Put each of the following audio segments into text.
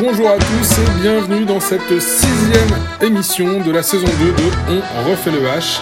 Bonjour à tous et bienvenue dans cette sixième émission de la saison 2 de On refait le H.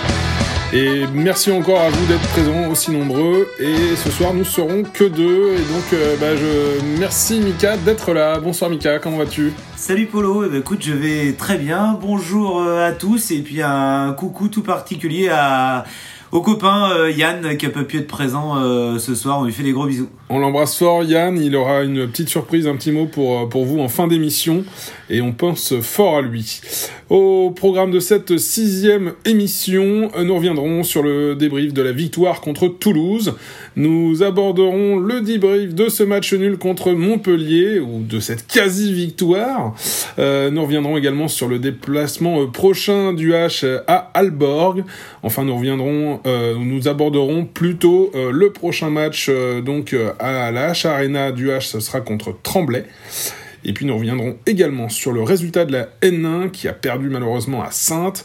Et merci encore à vous d'être présents aussi nombreux. Et ce soir, nous serons que deux. Et donc, euh, bah, je merci Mika d'être là. Bonsoir Mika, comment vas-tu? Salut Polo, eh ben, écoute, je vais très bien. Bonjour euh, à tous et puis un coucou tout particulier à au copain euh, Yann qui a pas pu être présent euh, ce soir. On lui fait des gros bisous. On l'embrasse fort, Yann. Il aura une petite surprise, un petit mot pour, euh, pour vous en fin d'émission. Et on pense fort à lui. Au programme de cette sixième émission, nous reviendrons sur le débrief de la victoire contre Toulouse. Nous aborderons le débrief de ce match nul contre Montpellier, ou de cette quasi-victoire. Euh, nous reviendrons également sur le déplacement prochain du H à Alborg. Enfin, nous reviendrons, euh, nous aborderons plutôt euh, le prochain match donc à la H Arena du H, ce sera contre Tremblay. Et puis nous reviendrons également sur le résultat de la N1 qui a perdu malheureusement à Sainte.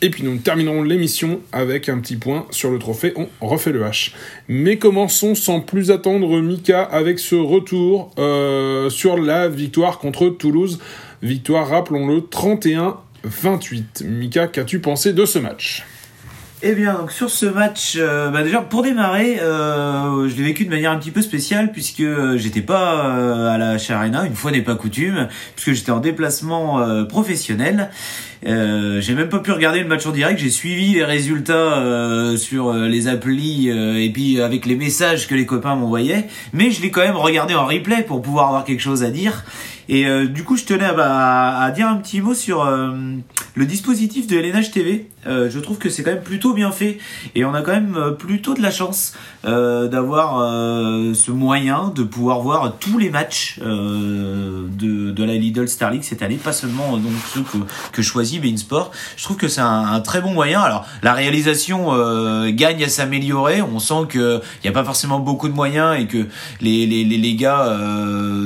Et puis nous terminerons l'émission avec un petit point sur le trophée On refait le H. Mais commençons sans plus attendre Mika avec ce retour euh, sur la victoire contre Toulouse. Victoire, rappelons-le, 31-28. Mika, qu'as-tu pensé de ce match? Eh bien, donc sur ce match, euh, bah déjà pour démarrer, euh, je l'ai vécu de manière un petit peu spéciale puisque j'étais pas euh, à la Charena, une fois n'est pas coutume, puisque j'étais en déplacement euh, professionnel. j'ai même pas pu regarder le match en direct, j'ai suivi les résultats sur les applis et puis avec les messages que les copains m'envoyaient, mais je l'ai quand même regardé en replay pour pouvoir avoir quelque chose à dire. Et du coup, je tenais à, à, dire un petit mot sur le dispositif de LNH TV. je trouve que c'est quand même plutôt bien fait et on a quand même euh, plutôt de la chance euh, d'avoir euh, ce moyen de pouvoir voir tous les matchs de, de la Lidl Star League cette année, pas seulement donc ceux que, que choisit Bein Sport. Je trouve que c'est un, très bon moyen. Alors la réalisation gagne à s'améliorer. On sent que il n'y a pas forcément beaucoup de moyens et que les, les, les, les gars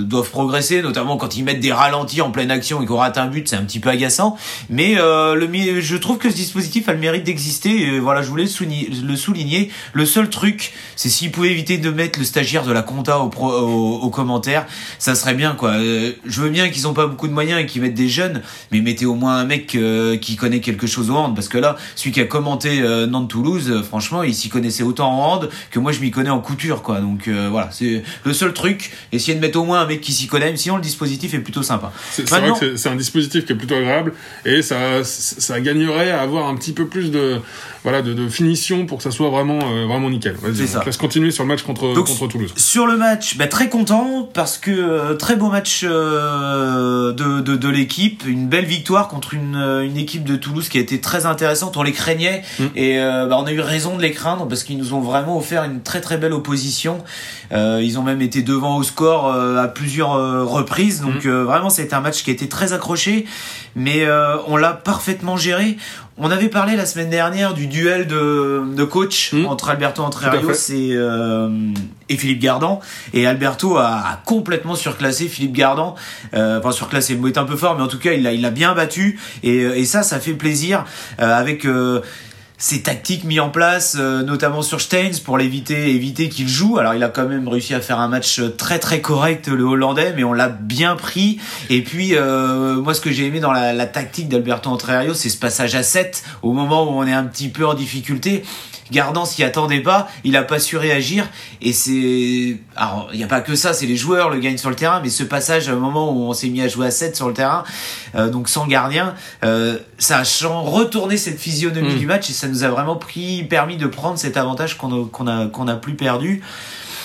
doivent progresser, notamment quand ils mettent des ralentis en pleine action et qu'on rate un but, c'est un petit peu agaçant. Mais le, je trouve que ce dispositif a le mérite d'exister voilà, je voulais le souligner. Le seul truc, c'est s'ils pouvaient éviter de mettre le stagiaire de la compta au, pro, au, commentaire, ça serait bien quoi. Euh, je veux bien qu'ils ont pas beaucoup de moyens et qu'ils mettent des jeunes, mais mettez au moins un mec euh, qui connaît quelque chose au hand, parce que là, celui qui a commenté euh, Nantes-Toulouse, franchement, il s'y connaissait autant en hand que moi je m'y connais en couture quoi. Donc voilà, c'est le seul truc. Essayez de mettre au moins un mec qui s'y connaît, sinon le dispositif est plutôt sympa. C'est vrai que c'est un dispositif qui est plutôt agréable et ça, ça gagnerait à avoir un petit peu plus de voilà, de, de, finition pour que ça soit vraiment, euh, vraiment nickel. Vas-y, on laisse continuer sur le match contre, contre Toulouse. Sur le match, bah, très content parce que euh, très beau match euh, de, de, de l'équipe, une belle victoire contre une, une équipe de Toulouse qui a été très intéressante. On les craignait mm. et bah, on a eu raison de les craindre parce qu'ils nous ont vraiment offert une très très belle opposition. ils ont même été devant au score à plusieurs reprises, donc mm. vraiment c'était un match qui a été très accroché, mais on l'a parfaitement géré. On avait parlé la semaine dernière du duel de, de coach hmm. entre Alberto Entrerios et, euh, et Philippe Gardan. Et Alberto a, complètement surclassé Philippe Gardan. Euh, enfin, surclassé, le mot est un peu fort, mais en tout cas, il l'a il a bien battu. Et, et ça, ça fait plaisir euh, avec ses tactiques mis en place, euh, notamment sur Steins pour l'éviter, éviter qu'il joue. Alors il a quand même réussi à faire un match très très correct le Hollandais, mais on l'a bien pris. Et puis euh, moi ce que j'ai aimé dans la, la tactique d'Alberto Entrerio, c'est ce passage à 7 au moment où on est un petit peu en difficulté. Gardant s'y attendait pas, il a pas su réagir et c'est alors il y a pas que ça, c'est les joueurs le gagnent sur le terrain, mais ce passage à un moment où on s'est mis à jouer à 7 sur le terrain, euh, donc sans gardien, euh, ça a retourné cette physionomie mm. du match et ça nous a vraiment pris permis de prendre cet avantage qu'on a qu'on a qu'on a plus perdu.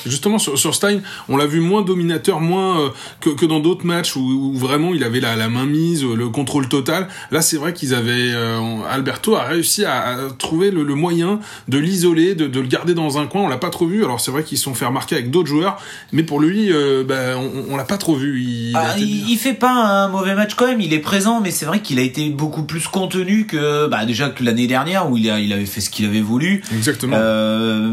Justement, sur, sur Stein, on l'a vu moins dominateur, moins euh, que, que, dans d'autres matchs où, où, vraiment il avait la, la main mise, le contrôle total. Là, c'est vrai qu'ils avaient. Euh, Alberto a réussi à, à trouver le, le, moyen de l'isoler, de, de, le garder dans un coin. On l'a pas trop vu. Alors, c'est vrai qu'ils se sont fait remarquer avec d'autres joueurs, mais pour lui, euh, bah, on, on l'a pas trop vu. Il, ah, il, il, fait pas un mauvais match quand même. Il est présent, mais c'est vrai qu'il a été beaucoup plus contenu que bah, déjà que l'année dernière où il, a, il avait fait ce qu'il avait voulu. Exactement.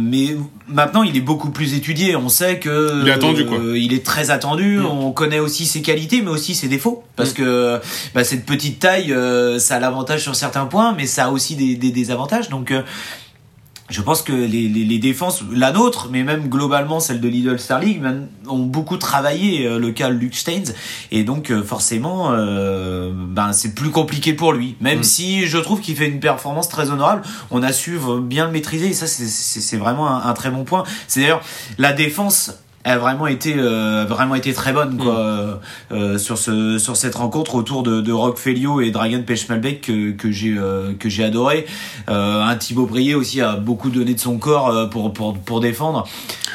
mais maintenant, il est beaucoup plus étudié on sait que il est attendu quoi. il est très attendu. Mm. On connaît aussi ses qualités, mais aussi ses défauts, parce mm. que bah, cette petite taille, euh, ça a l'avantage sur certains points, mais ça a aussi des, des, des avantages. Donc euh, je pense que les, les, les, défenses, la nôtre, mais même globalement celle de Lidl Star League, ont beaucoup travaillé euh, le cas Luke Steins, et donc euh, forcément, euh, ben c'est plus compliqué pour lui. Même mm. si je trouve qu'il fait une performance très honorable, on a su bien le maîtriser, et ça c'est vraiment un, un, très bon point. C'est d'ailleurs la défense a vraiment été euh, vraiment été très bonne quoi. Mm. euh, sur ce sur cette rencontre autour de, de Rock Felio et Dragon Pechmalbeck que, que j'ai euh, que j'ai adoré. Euh, un Thibaut Brié aussi a beaucoup donné de son corps euh, pour pour pour défendre.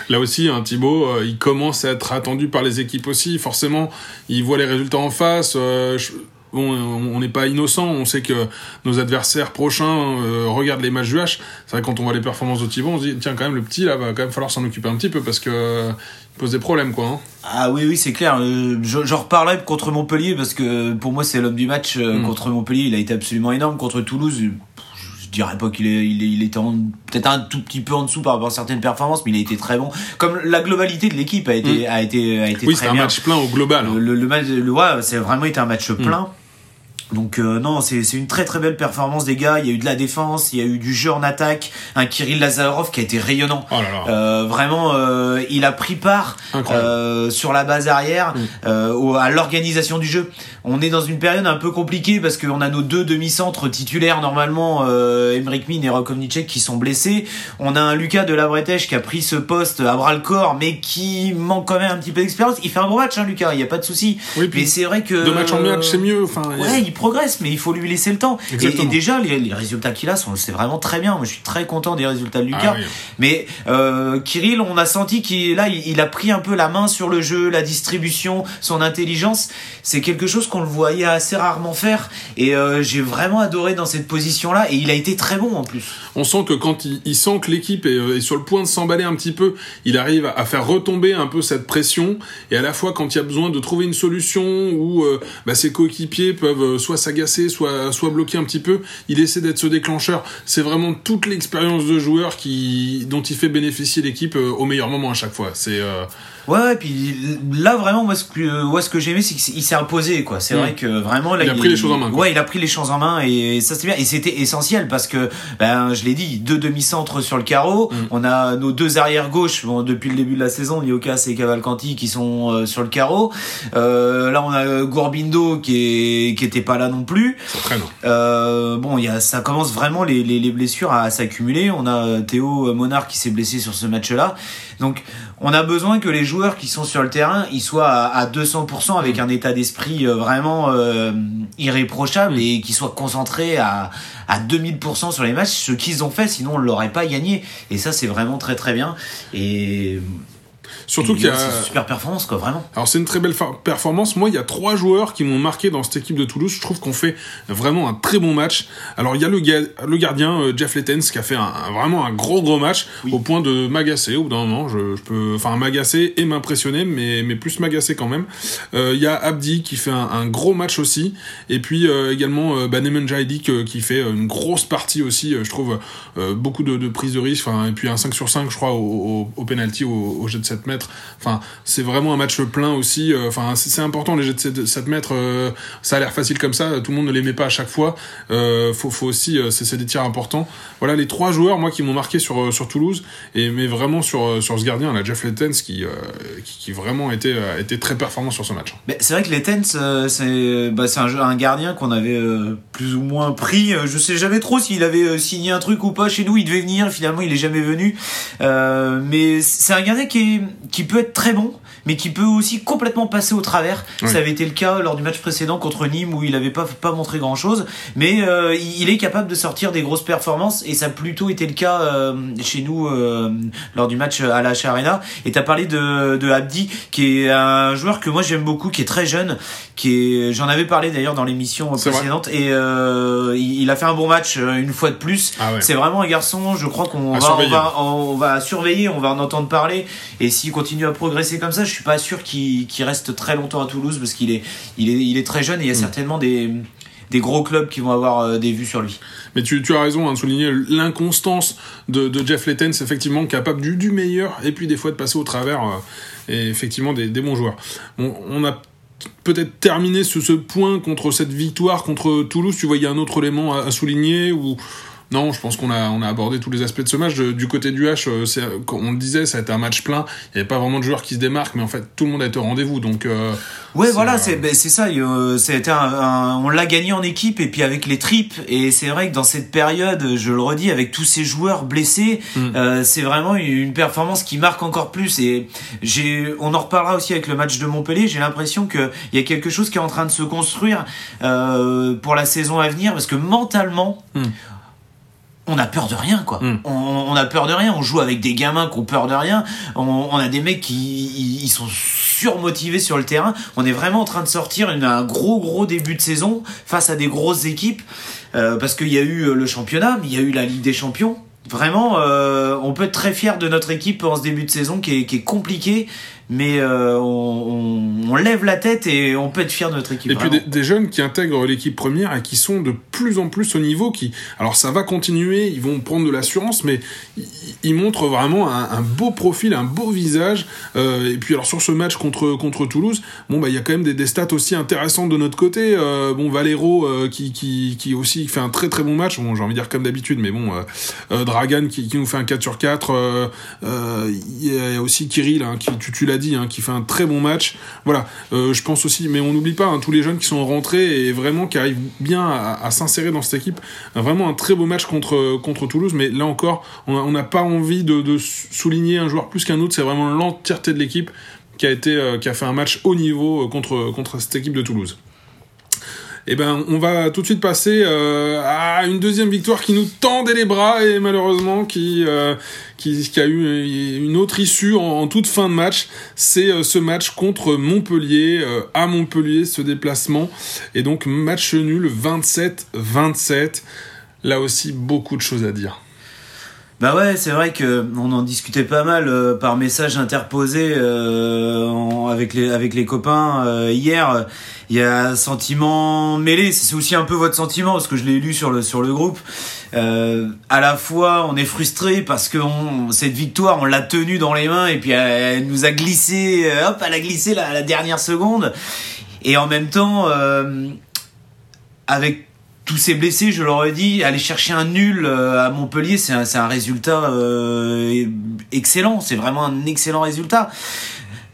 Là aussi un Thibaut il commence à être attendu par les équipes aussi. Forcément il voit les résultats en face. Je on n'est pas innocent, on sait que nos adversaires prochains euh, regardent les matchs du H. C'est vrai quand on voit les performances de Thibaut, on se dit tiens quand même le petit là va quand même falloir s'en occuper un petit peu parce que euh, il pose des problèmes quoi. Hein. Ah oui oui c'est clair. Euh, j'en reparlerai contre Montpellier parce que pour moi c'est l'homme du match mm. contre Montpellier. Il a été absolument énorme contre Toulouse je dirais pas qu'il est, il, est, il était peut-être un tout petit peu en dessous par rapport à certaines performances, mais il a été très bon. Comme la globalité de l'équipe a été, mm. a été, a été oui, c'est un match plein au global. Hein. Le, le, match, le, ouais, c'est vraiment été un match mm. plein. Donc euh, non, c'est une très très belle performance des gars. Il y a eu de la défense, il y a eu du jeu en attaque. Un Kirill Lazarov qui a été rayonnant. Oh là là. Euh, vraiment, euh, il a pris part euh, sur la base arrière mm. euh, à l'organisation du jeu. On est dans une période un peu compliquée parce qu'on a nos deux demi-centres titulaires normalement, euh, Emmerich Min et Rakovnicek qui sont blessés. On a un Lucas de la Bretèche qui a pris ce poste à bras le corps, mais qui manque quand même un petit peu d'expérience. Il fait un bon match, hein, Lucas. Il n'y a pas de souci. Oui, mais c'est vrai que de match en match, c'est mieux. Enfin, ouais, il progresse, mais il faut lui laisser le temps. Et, déjà, les, résultats qu'il a, sont, c'est vraiment très bien. Moi, je suis très content des résultats de Lucas. Ah mais euh, Kirill, on a senti qu'il là, il, a pris un peu la main sur le jeu, la distribution, son intelligence. C'est quelque chose qu'on le voyait assez rarement faire. Et euh, j'ai vraiment adoré dans cette position-là. Et il a été très bon en plus. On sent que quand il, sent que l'équipe euh, est, sur le point de s'emballer un petit peu, il arrive à, faire retomber un peu cette pression. Et à la fois, quand il y a besoin de trouver une solution où bah, ses coéquipiers peuvent soit s'agacer soit, soit bloqué un petit peu. Il essaie d'être ce déclencheur. C'est vraiment toute l'expérience de joueur qui, dont il fait bénéficier l'équipe euh, au meilleur moment à chaque fois. C'est euh, Ouais, et puis là vraiment moi ce que euh, ce que j'ai aimé c'est qu'il s'est imposé quoi. C'est vrai que vraiment là il a pris les choses en main. Ouais, il a pris les choses en main et ça c'est bien et c'était essentiel parce que ben je l'ai dit, deux demi-centres sur le carreau, mm. on a nos deux arrières gauche bon, depuis le début de la saison, Niokas et Cavalcanti qui sont euh, sur le carreau. Euh, là on a Gourbindo qui est qui était pas là non plus. Euh, bon, y a ça commence vraiment les les, les blessures à, à s'accumuler. On a Théo Monard qui s'est blessé sur ce match-là. Donc on a besoin que les joueurs qui sont sur le terrain, ils soient à, 200% avec mm. un état d'esprit euh, vraiment euh, irréprochable mm. et qu'ils soient concentrés à, à 2000% sur les matchs, ce qu'ils ont fait, sinon on l'aurait pas gagné. Et ça, c'est vraiment très très bien. Et Surtout qu'il y a. C'est une super performance, quoi, vraiment. Alors, c'est une très belle performance. Moi, il y a trois joueurs qui m'ont marqué dans cette équipe de Toulouse. Je trouve qu'on fait vraiment un très bon match. Alors, il y a le, le gardien, euh, Jeff Lettens, qui a fait un, vraiment un gros, gros match, au point de m'agacer au bout d'un moment. Je, je, peux, enfin, m'agacer et m'impressionner, mais, mais plus m'agacer quand même. Euh, il y a Abdi qui fait un, un, gros match aussi. Et puis, euh, également, euh, Banemen qui fait une grosse partie aussi, je trouve, beaucoup de, de prises de risque. Enfin, et puis un 5 sur 5, je crois, au, au, au penalty, au, au jet de 7 mètres. Enfin, c'est vraiment un match plein aussi. Euh, enfin, c'est important les jets de 7 mètres. Euh, ça a l'air facile comme ça. Tout le monde ne les met pas à chaque fois. Euh, faut, faut aussi, c'est des tirs importants. Voilà les trois joueurs, moi, qui m'ont marqué sur sur Toulouse et mais vraiment sur sur ce gardien, là, Jeff Lettens, qui, qui, vraiment était été très performant sur ce match. C'est vrai que Lettens, c'est bah, un, un, gardien qu'on avait plus ou moins pris. Je sais jamais trop s'il avait signé un truc ou pas chez nous. Il devait venir. Finalement, il est jamais venu. mais c'est un gardien qui est qui peut être très bon, mais qui peut aussi complètement passer au travers. Ça avait été le cas lors du match précédent contre Nîmes où il n'avait pas, pas montré grand chose, mais euh, il est capable de sortir des grosses performances et ça a plutôt été le cas euh, chez nous euh, lors du match à la Arena. Et tu as parlé de, de Abdi, qui est un joueur que moi j'aime beaucoup, qui est très jeune, qui est, j'en avais parlé d'ailleurs dans l'émission précédente, et il, a fait un bon match une fois de plus. Ah C'est vraiment un garçon, je crois qu'on va, on va, on va surveiller, on va en entendre parler, et s'il continue à progresser comme ça, je suis pas sûr qu'il reste très longtemps à Toulouse parce qu'il est, il est, il est très jeune et il y a mm. certainement des, des gros clubs qui vont avoir euh, des vues sur lui. Mais tu, tu as raison hein, de souligner l'inconstance de, de, Jeff Lettens, effectivement, capable du, du meilleur et puis des fois de passer au travers euh, et effectivement des, des bons joueurs. On a peut-être terminé ce, ce point contre cette victoire contre Toulouse. Tu vois, il y a un autre élément à, à souligner ou Non, je pense qu'on a, on a abordé tous les aspects de ce match. du côté du H, euh, c'est, on le disait, ça a été un match plein. Il n'y avait pas vraiment de joueurs qui se démarquent, mais en fait, tout le monde a été au rendez-vous. Donc, euh, ouais, voilà, c'est, ben, c'est ça. C'était un, on l'a gagné en équipe et puis avec les tripes. Et c'est vrai que dans cette période, je le redis, avec tous ces joueurs blessés, mm. euh, c'est vraiment une performance qui marque encore plus. Et j'ai, on en reparlera aussi avec le match de Montpellier. J'ai l'impression qu'il y a quelque chose qui est en train de se construire euh, pour la saison à venir parce que mentalement. Mm on a peur de rien quoi. Hmm. On, a peur de rien. On joue avec des gamins qui ont peur de rien. On, a des mecs qui ils, sont surmotivés sur le terrain. On est vraiment en train de sortir une, un gros gros début de saison face à des grosses équipes euh, parce qu'il y a eu le championnat, mais il y a eu la Ligue des Champions. Vraiment, euh, on peut être très fier de notre équipe en ce début de saison qui est, qui est compliqué mais euh, on, on, lève la tête et on peut être fier de notre équipe. Et puis des, jeunes qui intègrent l'équipe première et qui sont de plus en plus au niveau. Qui, alors ça va continuer, ils vont prendre de l'assurance, mais ils, montrent vraiment un, un, beau profil, un beau visage. Euh, et puis alors sur ce match contre contre Toulouse, bon bah il y a quand même des, des stats aussi intéressantes de notre côté. Euh, bon Valero euh, qui, qui qui aussi fait un très très bon match. Bon j'ai envie de dire comme d'habitude, mais bon euh, Dragan qui, qui nous fait un 4 sur 4. Il y a aussi Kirill hein, qui tu, tu l'as dit, hein, qui fait un très bon match. Voilà, euh, je pense aussi, mais on n'oublie pas hein, tous les jeunes qui sont rentrés et vraiment qui arrivent bien à, s'insérer dans cette équipe. Vraiment un très beau match contre, contre Toulouse, mais là encore, on n'a pas envie de, souligner un joueur plus qu'un autre, c'est vraiment l'entièreté de l'équipe qui a été euh, qui a fait un match haut niveau euh, contre contre cette équipe de Toulouse. Eh ben, on va tout de suite passer euh, à une deuxième victoire qui nous tendait les bras et malheureusement qui, euh, qui, a eu une autre issue en, toute fin de match. C'est euh, ce match contre Montpellier, à Montpellier, ce déplacement. Et donc, match nul 27-27. Là aussi, beaucoup de choses à dire. Bah ouais, c'est vrai que on en discutait pas mal euh, par message interposé euh, avec les avec les copains euh, hier. Il y a un sentiment mêlé. C'est aussi un peu votre sentiment parce que je l'ai lu sur le sur le groupe. à la fois, on est frustré parce que on, cette victoire, on l'a tenue dans les mains et puis elle, nous a glissé. hop, elle a glissé la, la dernière seconde. Et en même temps, avec tous ces blessés, je leur ai dit, aller chercher un nul euh, à Montpellier, c'est un, un, résultat euh, excellent. C'est vraiment un excellent résultat.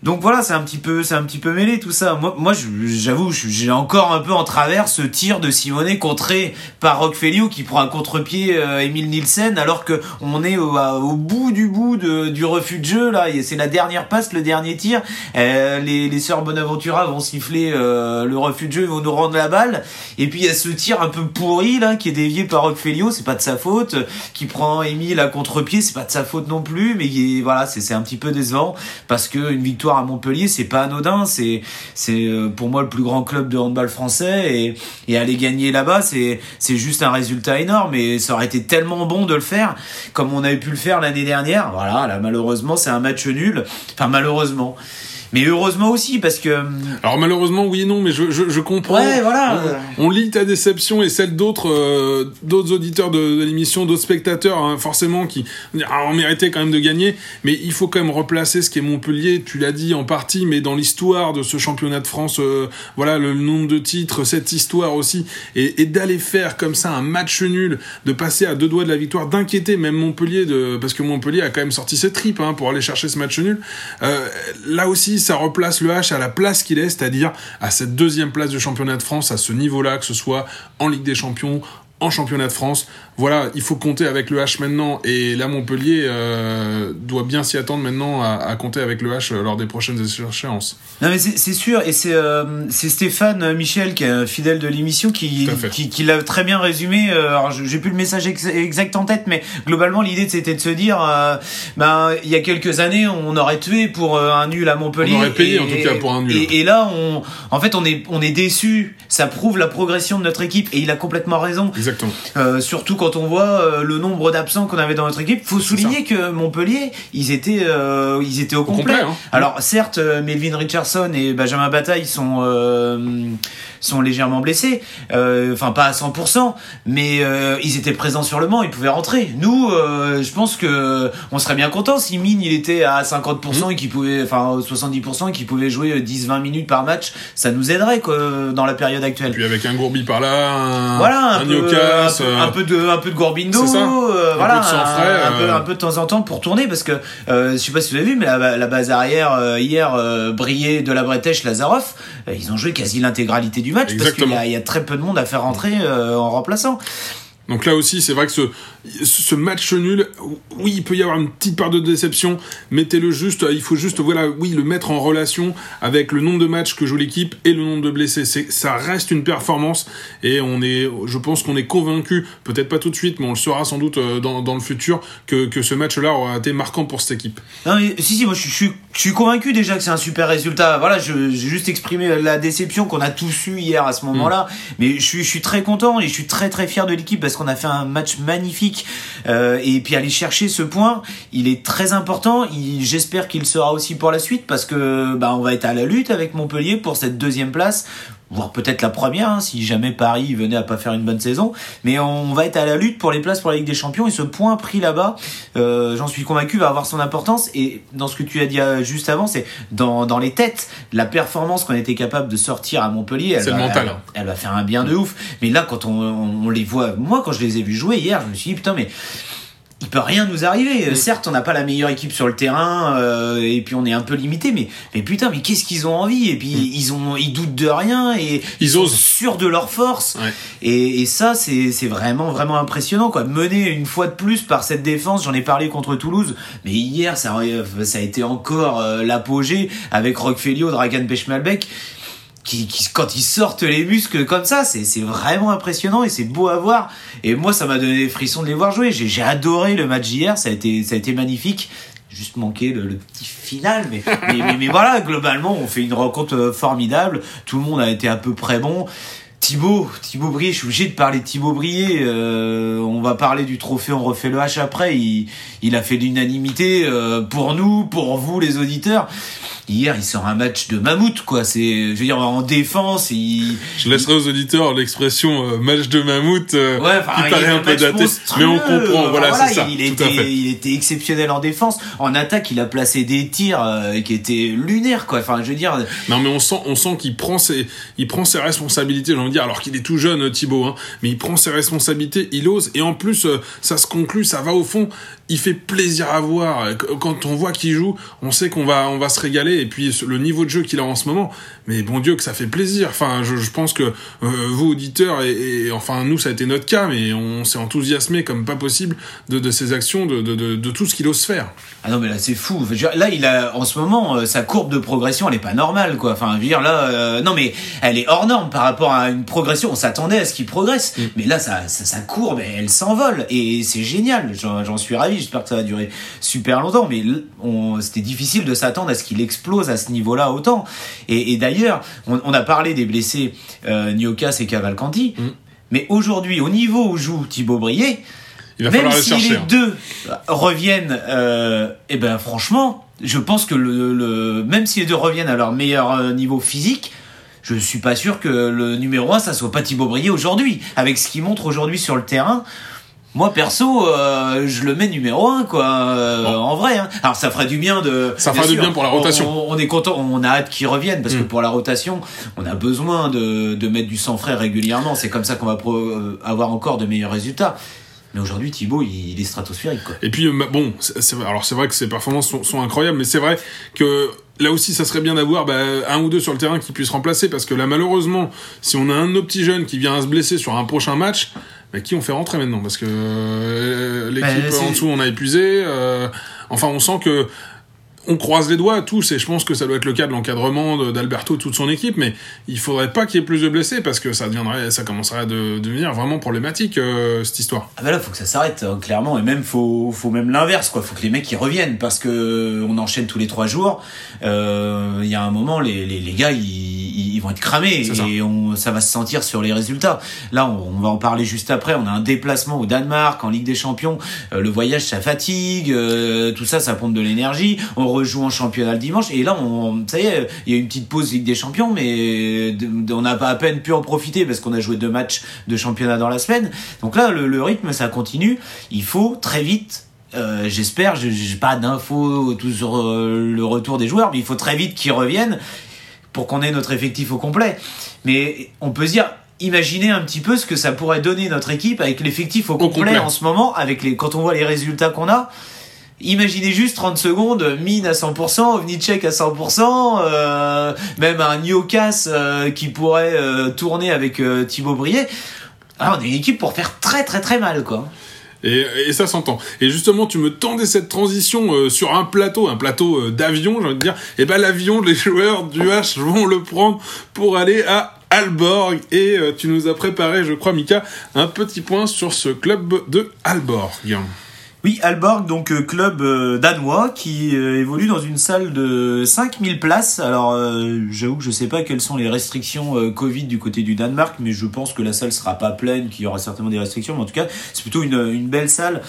Donc voilà, c'est un petit peu, c'est mêlé tout ça. Moi, j'avoue, j'ai encore un peu en travers ce tir de Simonet contré par Roquefelio qui prend un contre-pied euh, Emile Nielsen alors que on est au, bout du bout du refus de jeu là. C'est la dernière passe, le dernier tir. Euh, les, sœurs Bonaventura vont siffler euh, le refus de jeu, ils vont nous rendre la balle. Et puis il y a ce tir un peu pourri là qui est dévié par Roquefelio, c'est pas de sa faute. Qui prend Emile à contre-pied, c'est pas de sa faute non plus. Mais voilà, c'est un petit peu décevant parce que une victoire à Montpellier, c'est pas anodin. C'est c'est euh, pour moi le plus grand club de handball français et, aller gagner là-bas, c'est c'est juste un résultat énorme. Et ça aurait été tellement bon de le faire comme on avait pu le faire l'année dernière. Voilà, là malheureusement c'est un match nul. Enfin malheureusement. Mais heureusement aussi, parce que. Alors malheureusement, oui et non, mais je, je, je comprends. Ouais, voilà. On, lit ta déception et celle d'autres euh, d'autres auditeurs de, l'émission, d'autres spectateurs, hein, forcément, qui ah, on méritait quand même de gagner. Mais il faut quand même replacer ce qu'est Montpellier. Tu l'as dit en partie, mais dans l'histoire de ce championnat de France, euh, voilà le nombre de titres, cette histoire aussi, et, et d'aller faire comme ça un match nul, de passer à deux doigts de la victoire, d'inquiéter même Montpellier, de parce que Montpellier a quand même sorti ses tripes hein, pour aller chercher ce match nul. Euh, là aussi ça replace le H à la place qu'il est, c'est-à-dire à cette deuxième place du championnat de France, à ce niveau-là, que ce soit en Ligue des Champions, en championnat de France. Voilà, il faut compter avec le H maintenant. Et là, Montpellier euh, doit bien s'y attendre maintenant à, compter avec le H lors des prochaines échéances. Non, mais c'est sûr. Et c'est euh, Stéphane Michel, qui est fidèle de l'émission, qui, qui, l'a très bien résumé. Euh, alors, j'ai plus le message exact en tête, mais globalement, l'idée c'était de se dire ben, il y a quelques années, on aurait tué pour un nul à Montpellier. On aurait payé en tout cas pour un nul. Et, là, on, en fait, on est, on est déçu. Ça prouve la progression de notre équipe. Et il a complètement raison. Exactement. Euh, surtout quand on voit euh, le nombre d'absents qu'on avait dans notre équipe. Faut souligner que Montpellier, ils étaient, euh, ils étaient au, complet. Hein. Alors certes, Melvin Richardson et Benjamin Bataille sont sont légèrement blessés, enfin pas à 100%, mais ils étaient présents sur le banc, ils pouvaient rentrer. Nous, je pense que on serait bien content si Mine il était à 50% mmh. et qu'il pouvait, enfin 70% et qu'il pouvait jouer 10-20 minutes par match, ça nous aiderait quoi, dans la période actuelle. Puis avec un Gourbi par là, voilà, un, un peu, Lucas, un, peu, de un peu de Gorbindo, voilà, un, peu, un, peu, de temps en temps pour tourner parce que je sais pas si vous avez vu, mais la, base arrière hier brillait de la Bretèche Lazarov, ils ont joué quasi l'intégralité du match parce qu'il y, y, a très peu de monde à faire rentrer en remplaçant. Donc là aussi, c'est vrai que ce, ce match nul, oui, il peut y avoir une petite part de déception. Mettez-le juste, il faut juste, voilà, oui, le mettre en relation avec le nombre de matchs que joue l'équipe et le nombre de blessés. C'est, ça reste une performance et on est, je pense qu'on est convaincu, peut-être pas tout de suite, mais on le sera sans doute euh, dans, dans le futur, que, que ce match-là aura été marquant pour cette équipe. Non, mais si, si, moi je, suis, je suis convaincu déjà que c'est un super résultat. Voilà, j'ai juste exprimé la déception qu'on a tous eu hier à ce moment-là, mm. mais je suis, je suis très content et je suis très très fier de l'équipe parce qu'on a fait un match magnifique euh, et puis aller chercher ce point, il est très important. J'espère qu'il sera aussi pour la suite parce que bah, on va être à la lutte avec Montpellier pour cette deuxième place voire peut-être la première, hein, si jamais Paris venait à pas faire une bonne saison. Mais on va être à la lutte pour les places pour la Ligue des Champions et ce point pris là-bas, euh, j'en suis convaincu, va avoir son importance. Et dans ce que tu as dit euh, juste avant, c'est dans, dans les têtes, la performance qu'on était capable de sortir à Montpellier, elle, va, mental. Elle, elle, va faire un bien de ouf. Mais là, quand on, on, les voit, moi quand je les ai vus jouer hier, je me suis dit putain mais il peut rien nous arriver. Mm. Certes, on n'a pas la meilleure équipe sur le terrain euh, et puis on est un peu limité, mais mais putain, mais qu'est-ce qu'ils ont envie? Et puis mm. ils ont, ils doutent de rien et ils, sont sûrs de leur force. Et, et, ça, c'est c'est vraiment vraiment impressionnant quoi. Mener une fois de plus par cette défense, j'en ai parlé contre Toulouse, mais hier ça ça a été encore euh, l'apogée avec Roquefelio, Dragan Pechmalbec qui, quand ils sortent les muscles comme ça, c'est, c'est vraiment impressionnant et c'est beau à voir. Et moi, ça m'a donné des frissons de les voir jouer. J'ai, j'ai adoré le match hier, ça a été, ça a été magnifique. Juste manqué le, petit final, mais, mais, mais, voilà, globalement, on fait une rencontre euh, formidable. Tout le monde a été à peu près bon. Thibaut, Thibaut Brier, je suis obligé de parler de Thibaut Brier. Euh, on va parler du trophée, on refait le H après. Il, il a fait l'unanimité euh, pour nous, pour vous les auditeurs. Hier, il sort un match de mammouth, quoi. C'est, je veux dire, en défense, il. Je laisserai aux auditeurs l'expression euh, match de mammouth. Euh, ouais, il paraît un peu daté, mais on comprend. Voilà, c'est ça. Il était, il était exceptionnel en défense. En attaque, il a placé des tirs euh, qui étaient lunaires, quoi. Enfin, je veux dire. Non, mais on sent, on sent qu'il prend ses, il prend ses responsabilités. J'ai envie de dire, alors qu'il est tout jeune, Thibaut, hein, mais il prend ses responsabilités, il ose, et en plus, ça se conclut, ça va au fond. Il fait plaisir à voir. Quand on voit qu'il joue, on sait qu'on va, on va se régaler et puis le niveau de jeu qu'il a en ce moment, mais bon Dieu que ça fait plaisir. Enfin, je, je pense que euh, vous auditeurs et, enfin nous ça a été notre cas, mais on s'est enthousiasmé comme pas possible de, de ses actions, de, de, de, tout ce qu'il ose faire. Ah non mais là c'est fou. Là il a en ce moment euh, sa courbe de progression elle est pas normale quoi. Enfin dire là euh, non mais elle est hors norme par rapport à une progression. On s'attendait à ce qu'il progresse, mm. mais là sa, sa, courbe elle s'envole et c'est génial. J'en suis ravi. J'espère que ça va durer super longtemps, mais c'était difficile de s'attendre à ce qu'il explose à ce niveau-là autant. Et, et d'ailleurs, on, a parlé des blessés euh, et Cavalcanti, mm. mais aujourd'hui, au niveau où joue Thibaut Brier, même si les hein. deux reviennent, euh, eh ben franchement, je pense que le, même si les deux reviennent à leur meilleur euh, niveau physique, je suis pas sûr que le numéro 1 ça soit pas Thibaut Brier aujourd'hui avec ce qu'il montre aujourd'hui sur le terrain moi perso, euh, je le mets numéro un quoi. Euh, en vrai. Hein. Alors ça ferait du bien de. Ça ferait du bien pour la rotation. On, est content, on a hâte qu'il revienne parce que mm. pour la rotation, on a besoin de, de mettre du sang frais régulièrement. C'est comme ça qu'on va euh, avoir encore de meilleurs résultats. Mais aujourd'hui, Thibaut, il, est stratosphérique. Quoi. Et puis, bon, alors c'est vrai que ses performances sont, sont incroyables, mais c'est vrai que là aussi, ça serait bien d'avoir bah, un ou deux sur le terrain qui puissent remplacer, parce que là, malheureusement, si on a un de nos petits jeunes qui vient à se blesser sur un prochain match, qui on fait rentrer maintenant? Parce que euh, l'équipe bah, en dessous, on a épuisé. Euh, enfin, on sent que on croise les doigts tous et je pense que ça doit être le cas de l'encadrement d'Alberto toute son équipe mais il faudrait pas qu'il y ait plus de blessés parce que ça deviendrait ça commencerait à devenir vraiment problématique euh, cette histoire ah bah là faut que ça s'arrête hein, clairement et même faut faut même l'inverse quoi faut que les mecs y reviennent parce que on enchaîne tous les trois jours il y a un moment les, les, les gars ils ils, vont être cramés et on, ça va se sentir sur les résultats. Là, on, va en parler juste après. On a un déplacement au Danemark en Ligue des Champions. Euh, le voyage, ça fatigue. Euh, tout ça, ça pompe de l'énergie. On rejoue en championnat le dimanche. Et là, on, ça y est, il y a une petite pause Ligue des Champions, mais on n'a pas à peine pu en profiter parce qu'on a joué deux matchs de championnat dans la semaine. Donc là, le, rythme, ça continue. Il faut très vite euh, j'espère, j'ai pas d'infos sur le retour des joueurs, mais il faut très vite qu'ils reviennent pour qu'on ait notre effectif au complet. Mais on peut se dire, imaginez un petit peu ce que ça pourrait donner notre équipe avec l'effectif au, complet, en ce moment, avec les quand on voit les résultats qu'on a. Imaginez juste 30 secondes, mine à 100%, Ovnicek à 100%, euh, même un Niokas euh, qui pourrait euh, tourner avec euh, Thibaut Brier. Ah, on est une équipe pour faire très très très mal, quoi. Et, et ça s'entend. Et justement, tu me tendais cette transition euh, sur un plateau, un plateau euh, d'avion, j'ai envie de dire. Et ben l'avion, les joueurs du H vont le prendre pour aller à Alborg. Et euh, tu nous as préparé, je crois, Mika, un petit point sur ce club de Alborg. Oui, Alborg, donc euh, club euh, danois qui euh, évolue dans une salle de 5000 places. Alors, j'avoue que je sais pas quelles sont les restrictions Covid du côté du Danemark, mais je pense que la salle sera pas pleine, qu'il y aura certainement des restrictions, mais en tout cas, c'est plutôt une, belle salle.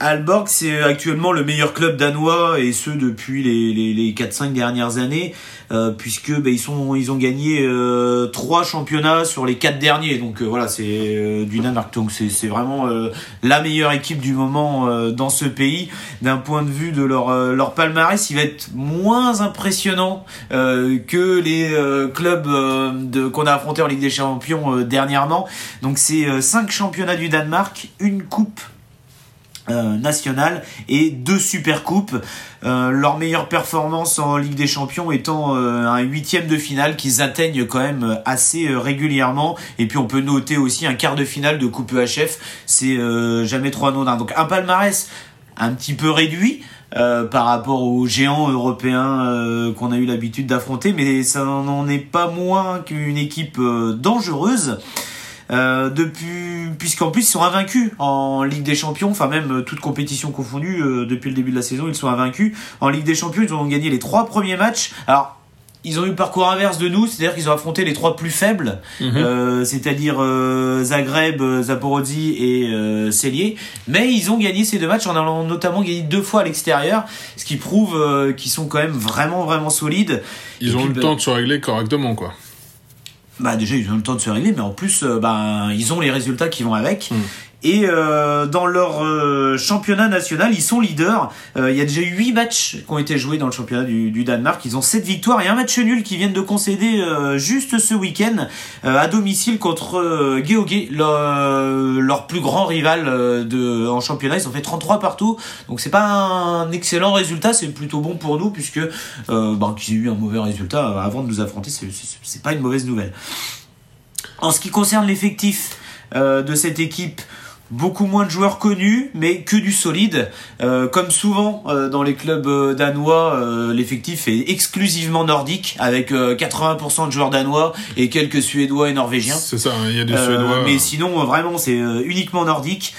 Alborg, c'est actuellement le meilleur club danois, et ce depuis les, les 4-5 dernières années. Euh, puisque bah, ils sont ils ont gagné euh, trois championnats sur les quatre derniers. Donc euh, voilà c'est du Danemark donc c'est vraiment la meilleure équipe du moment dans ce pays. D'un point de vue de leur leur palmarès il va être moins impressionnant que les clubs de qu'on a affronté en Ligue des Champions dernièrement. Donc c'est cinq championnats du Danemark une coupe euh, nationale et deux super coupes. Euh, leur meilleure performance en Ligue des Champions étant euh, un huitième de finale qu'ils atteignent quand même assez régulièrement. Et puis on peut noter aussi un quart de finale de Coupe EHF. C'est jamais trop anodin. Donc un palmarès un petit peu réduit. par rapport aux géants européens qu'on a eu l'habitude d'affronter, mais ça n'en est pas moins qu'une équipe dangereuse. Euh, depuis, puisqu'en plus ils sont invaincus en Ligue des Champions, enfin même euh, toute compétition confondue euh, depuis le début de la saison, ils sont invaincus. En Ligue des Champions, ils ont gagné les trois premiers matchs. Alors ils ont eu le parcours inverse de nous, c'est-à-dire qu'ils ont affronté les trois plus faibles, mhm. c'est-à-dire Zagreb, Zaporozhye et euh, Mais ils ont gagné ces deux matchs en allant notamment gagner deux fois à l'extérieur, ce qui prouve qu'ils sont quand même vraiment vraiment solides. Ils ont eu le bah, temps de se régler correctement, quoi bah déjà ils ont le temps de se régler mais en plus euh, bah, ils ont les résultats qui vont avec mm. Et euh, dans leur euh, championnat national, ils sont leaders. Euh, il y a déjà eu 8 matchs qui ont été joués dans le championnat du, Danemark. Ils ont 7 victoires et un match nul qui viennent de concéder juste ce week-end à domicile contre GOG, leur, plus grand rival en championnat. Ils ont fait 33 partout. Donc c'est pas un excellent résultat, c'est plutôt bon pour nous puisque bah, qu'ils aient eu un mauvais résultat avant de nous affronter, c'est pas une mauvaise nouvelle. En ce qui concerne l'effectif de cette équipe, beaucoup moins de joueurs connus, mais que du solide. Euh, comme souvent euh, dans les clubs euh, danois, euh, l'effectif est exclusivement nordique, avec 80% de joueurs danois et quelques Suédois et Norvégiens. C'est ça, il y a des Suédois. Mais sinon, vraiment, c'est uniquement nordique.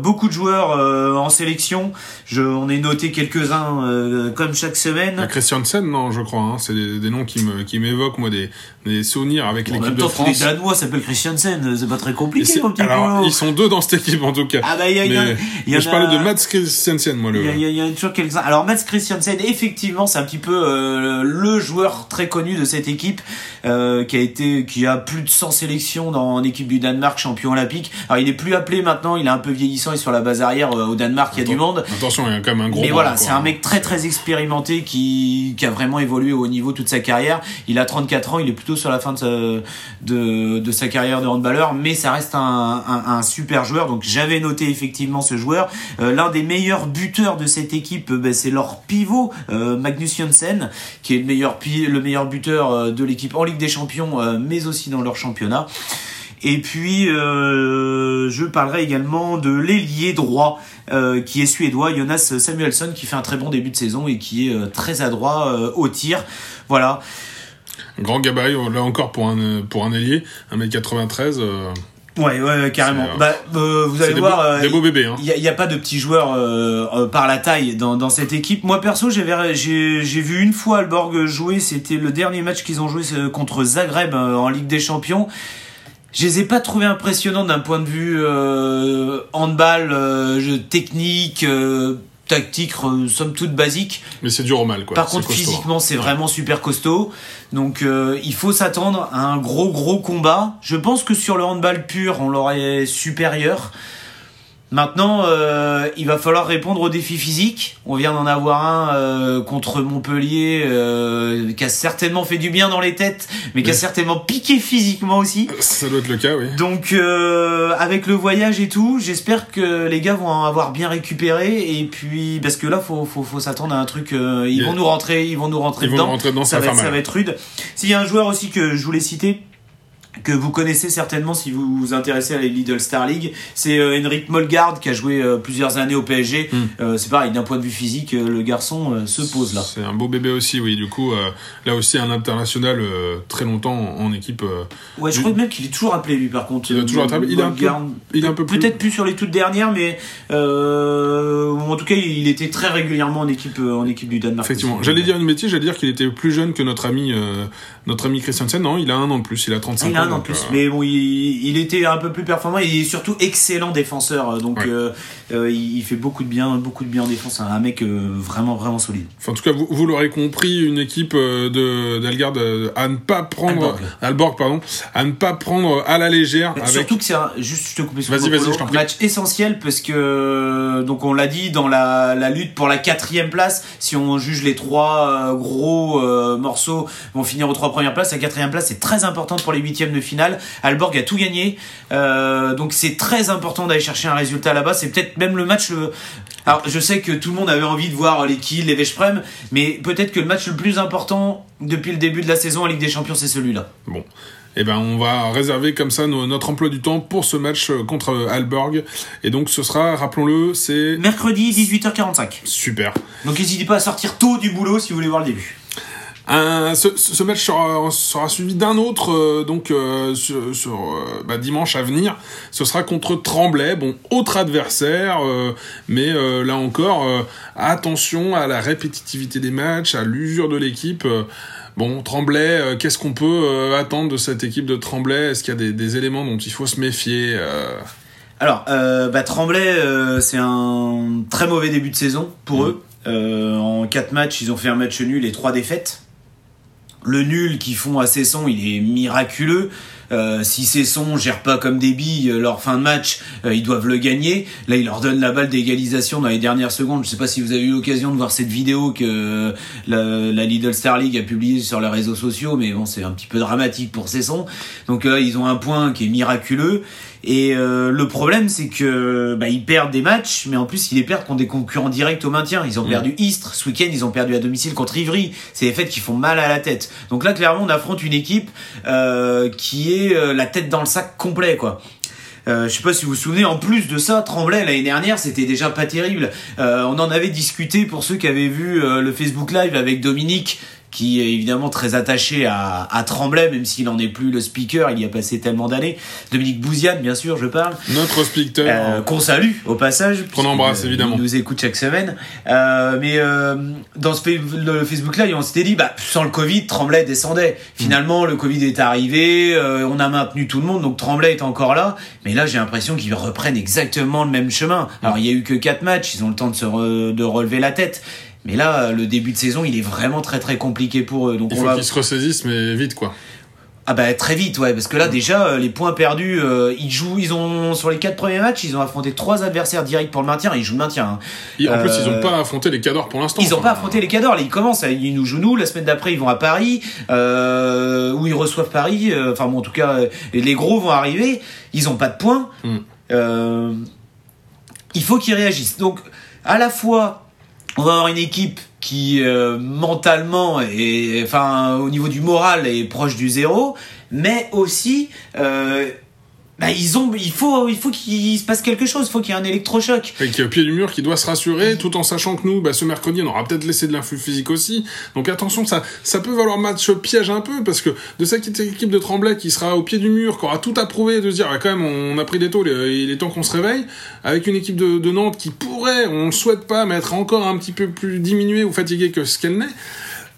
beaucoup de joueurs en sélection. Je, on est noté quelques-uns comme chaque semaine. Christiansen, non, je crois. Hein. C'est des, des, noms qui me qui m'évoquent moi des, des souvenirs avec l'équipe de France. Les Danois s'appellent Christiansen, c'est pas très compliqué. Comme alors, ils sont deux dans cette équipe en tout cas. Ah bah il y a, y a, y a je parlais de Mats Christiansen moi le. Il y, y, a toujours quelques-uns. Alors Mats Christiansen effectivement c'est un petit peu euh, le joueur très connu de cette équipe euh, qui a été qui a plus de 100 sélections dans l'équipe du Danemark champion olympique. Alors il est plus appelé maintenant, il est un peu vieillissant et sur la base arrière euh, au Danemark il y a du monde. Attention il y a quand même un gros. Mais voilà c'est un mec très très expérimenté qui qui a vraiment évolué au niveau toute sa carrière. Il a 34 ans, il est plutôt sur la fin de sa, de, de sa carrière de handballeur, mais ça reste un, un, un super joueur donc j'avais noté effectivement ce joueur. Euh, l'un des meilleurs buteurs de cette équipe, ben, c'est leur pivot, euh, Magnus Janssen, qui est le meilleur, le meilleur buteur euh, de l'équipe en Ligue des Champions, mais aussi dans leur championnat. Et puis, je parlerai également de l'ailier droit, qui est suédois, Jonas Samuelsson, qui fait un très bon début de saison et qui est très adroit au tir. Voilà. Grand gabarit, là encore pour un, pour un ailier, 1m93. Ouais, ouais, carrément. Bah, euh, vous allez voir, euh, des beaux bébés. Il hein. n'y a, a, pas de petits joueurs euh, par la taille dans, dans cette équipe. Moi perso, j'ai j'ai vu une fois Alborg jouer. C'était le dernier match qu'ils ont joué contre Zagreb en Ligue des Champions. Je les ai pas trouvés impressionnants d'un point de vue handball, jeu technique tactique somme toute basique. Mais c'est dur au mal quoi. Par contre physiquement c'est vraiment super costaud. Donc euh, il faut s'attendre à un gros gros combat. Je pense que sur le handball pur on l'aurait supérieur. Maintenant, euh, il va falloir répondre aux défis physiques. On vient d'en avoir un euh, contre Montpellier, euh, qui a certainement fait du bien dans les têtes, mais qui a certainement piqué physiquement aussi. Ça doit être le cas, oui. Donc, euh, avec le voyage et tout, j'espère que les gars vont avoir bien récupéré. Et puis, parce que là, faut, faut, faut s'attendre à un truc. euh, ils vont nous rentrer, ils vont nous rentrer Ils vont dedans. nous rentrer dedans, ça ça, va être, ça va être rude. S'il y a un joueur aussi que je voulais citer que vous connaissez certainement si vous vous intéressez à la Lidl Star League, c'est euh, Henrik Molgaard qui a joué euh, plusieurs années au PSG. Hmm. Euh, c'est pareil, d'un point de vue physique, euh, le garçon euh, se pose là. C'est un beau bébé aussi, oui. Du coup, euh, là aussi, un international très longtemps en, en équipe. Ouais, je Il- crois même qu'il est toujours appelé lui par contre. Il a toujours appelé. Il est un peu- Molgaard. il est un peu plus- Peut-être plus sur les toutes dernières, mais en tout cas, il était très régulièrement en équipe, en équipe du Danemark. Effectivement. J'allais dire une bêtise, j'allais dire qu'il était plus jeune que notre ami, notre ami Christiansen. Non, il a un an de plus, il a 35 Il a ans. Plus, euh, mais bon, il, il était un peu plus performant. Il est surtout excellent défenseur, donc Ouais. euh, euh, il fait beaucoup de bien, beaucoup de bien en défense. Un mec vraiment, vraiment solide. Enfin, en tout cas, vous, vous l'aurez compris, une équipe de d'Algard à ne pas prendre Alborg. Pardon, à ne pas prendre à la légère avec Surtout que c'est un, juste, je te coupe, Vas-y, vas-y, je t'en prie. match essentiel parce que donc on l'a dit dans la, la lutte pour la quatrième place. Si on juge les trois gros euh, morceaux vont finir aux trois premières places, la quatrième place c'est très importante pour les huitièmes de finale. Alborg a tout gagné, euh, donc c'est très important d'aller chercher un résultat là-bas. C'est peut-être même le match le alors, je sais que tout le monde avait envie de voir les kills, les Veszprem, mais peut-être que le match le plus important depuis le début de la saison en Ligue des Champions, c'est celui-là. Bon. Eh ben, on va réserver comme ça no- notre emploi du temps pour ce match euh, contre euh, Alborg. Et donc, ce sera, rappelons-le, c'est Mercredi, 18h45. super. Donc n'hésitez pas à sortir tôt du boulot si vous voulez voir le début. Un, ce, ce match sera, sera suivi d'un autre euh, donc euh, sur, sur, euh, bah, dimanche à venir. Ce sera contre Tremblay, bon autre adversaire, euh, mais euh, là encore euh, attention à la répétitivité des matchs, à l'usure de l'équipe. euh. bon Tremblay, euh, qu'est-ce qu'on peut euh, attendre de cette équipe de Tremblay? Est-ce qu'il y a des, des éléments dont il faut se méfier euh? Alors, euh, bah, Tremblay, euh, c'est un très mauvais début de saison pour Mhm. eux. Euh, en quatre matchs, ils ont fait un match nul et trois défaites. Le nul qu'ils font à Cesson, il est miraculeux. Euh, si Cesson gère pas comme des billes euh, leur fin de match, euh, ils doivent le gagner. Là, ils leur donnent la balle d'égalisation dans les dernières secondes. Je sais pas si vous avez eu l'occasion de voir cette vidéo que euh, la, la Lidl Star League a publiée sur les réseaux sociaux, mais bon, c'est un petit peu dramatique pour Cesson. Donc là, ils ont un point qui est miraculeux. Et euh, le problème, c'est que bah, ils perdent des matchs, mais en plus, ils les perdent contre des concurrents directs au maintien. Ils ont Mm. perdu Istres ce week-end, ils ont perdu à domicile contre Ivry. C'est des fêtes qui font mal à la tête. Donc là, clairement, on affronte une équipe euh, qui est euh, la tête dans le sac complet, quoi. Euh, je sais pas si vous vous souvenez, en plus de ça, Tremblay l'année dernière, c'était déjà pas terrible. Euh, on en avait discuté pour ceux qui avaient vu euh, le Facebook Live avec Dominique, qui est évidemment très attaché à, à Tremblay, même s'il en est plus le speaker, il y a passé tellement d'années. Dominique Bouziane, bien sûr, je parle. Notre speaker, Euh, qu'on salue au passage. Qu'on embrasse, évidemment. Il nous écoute chaque semaine. Euh, mais euh, dans ce le Facebook Live, on s'était dit, bah, sans le Covid, Tremblay descendait. Finalement, le Covid est arrivé, euh, on a maintenu tout le monde, donc Tremblay est encore là. Mais là, j'ai l'impression qu'ils reprennent exactement le même chemin. Alors, il y a eu que quatre matchs, ils ont le temps de se re- de relever la tête. Mais là, le début de saison, il est vraiment très très compliqué pour eux. Donc il faut va qu'ils se ressaisissent, mais vite quoi. ah bah très vite ouais parce que là déjà euh, les points perdus euh, ils jouent ils ont sur les quatre premiers matchs ils ont affronté trois adversaires directs pour le maintien et ils jouent le maintien hein. Et en plus, Euh, ils ont pas affronté les cadors pour l'instant. ils ont quoi. pas affronté les cadors là ils commencent ils nous jouent nous la semaine d'après ils vont à Paris euh, où ils reçoivent Paris euh, enfin bon en tout cas euh, les gros vont arriver ils ont pas de points Mm. Euh, il faut qu'ils réagissent donc à la fois on va avoir une équipe qui euh, mentalement et enfin au niveau du moral est proche du zéro mais aussi euh, bah, ils ont il faut il faut qu'il se passe quelque chose il faut qu'il y ait un électrochoc Et qui est au pied du mur, qui doit se rassurer, tout en sachant que nous, bah, ce mercredi, on aura peut-être laissé de l'influx physique aussi. Donc attention, ça, ça peut valoir match piège un peu, parce que de cette équipe de Tremblay qui sera au pied du mur, qui aura tout approuvé, de se dire, ah, quand même, on a pris des taux, il est temps qu'on se réveille, avec une équipe de, de Nantes qui pourrait, on le souhaite pas, mais être encore un petit peu plus diminuée ou fatiguée que ce qu'elle n'est.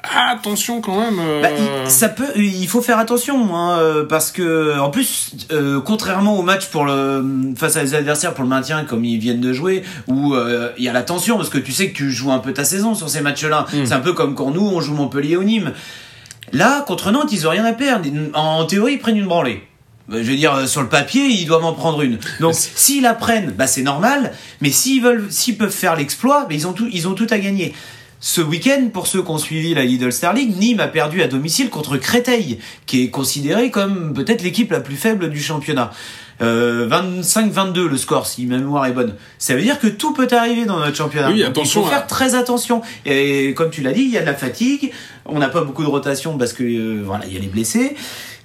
Attention quand même. euh, Bah, il, ça peut, il faut faire attention hein, euh, parce que en plus, euh, contrairement au match pour le face à des adversaires pour le maintien comme ils viennent de jouer, où euh, il y a la tension parce que tu sais que tu joues un peu ta saison sur ces matchs-là. Mm. C'est un peu comme quand nous on joue Montpellier ou Nîmes. Là, contre Nantes, ils ont rien à perdre. En théorie, ils prennent une branlée. Bah, je veux dire, sur le papier, ils doivent en prendre une. Donc, s'ils la prennent, bah, c'est normal. Mais s'ils veulent, s'ils peuvent faire l'exploit, bah, ils ont tout, ils ont tout à gagner. Ce week-end, pour ceux qui ont suivi la Lidl Star League, Nîmes a perdu à domicile contre Créteil, qui est considéré comme peut-être l'équipe la plus faible du championnat. Euh, 25-22 le score, si ma mémoire est bonne. Ça veut dire que tout peut arriver dans notre championnat. Oui, attention. Il faut faire très attention. Et comme tu l'as dit, il y a de la fatigue. On n'a pas beaucoup de rotation parce que euh, voilà, il y a les blessés.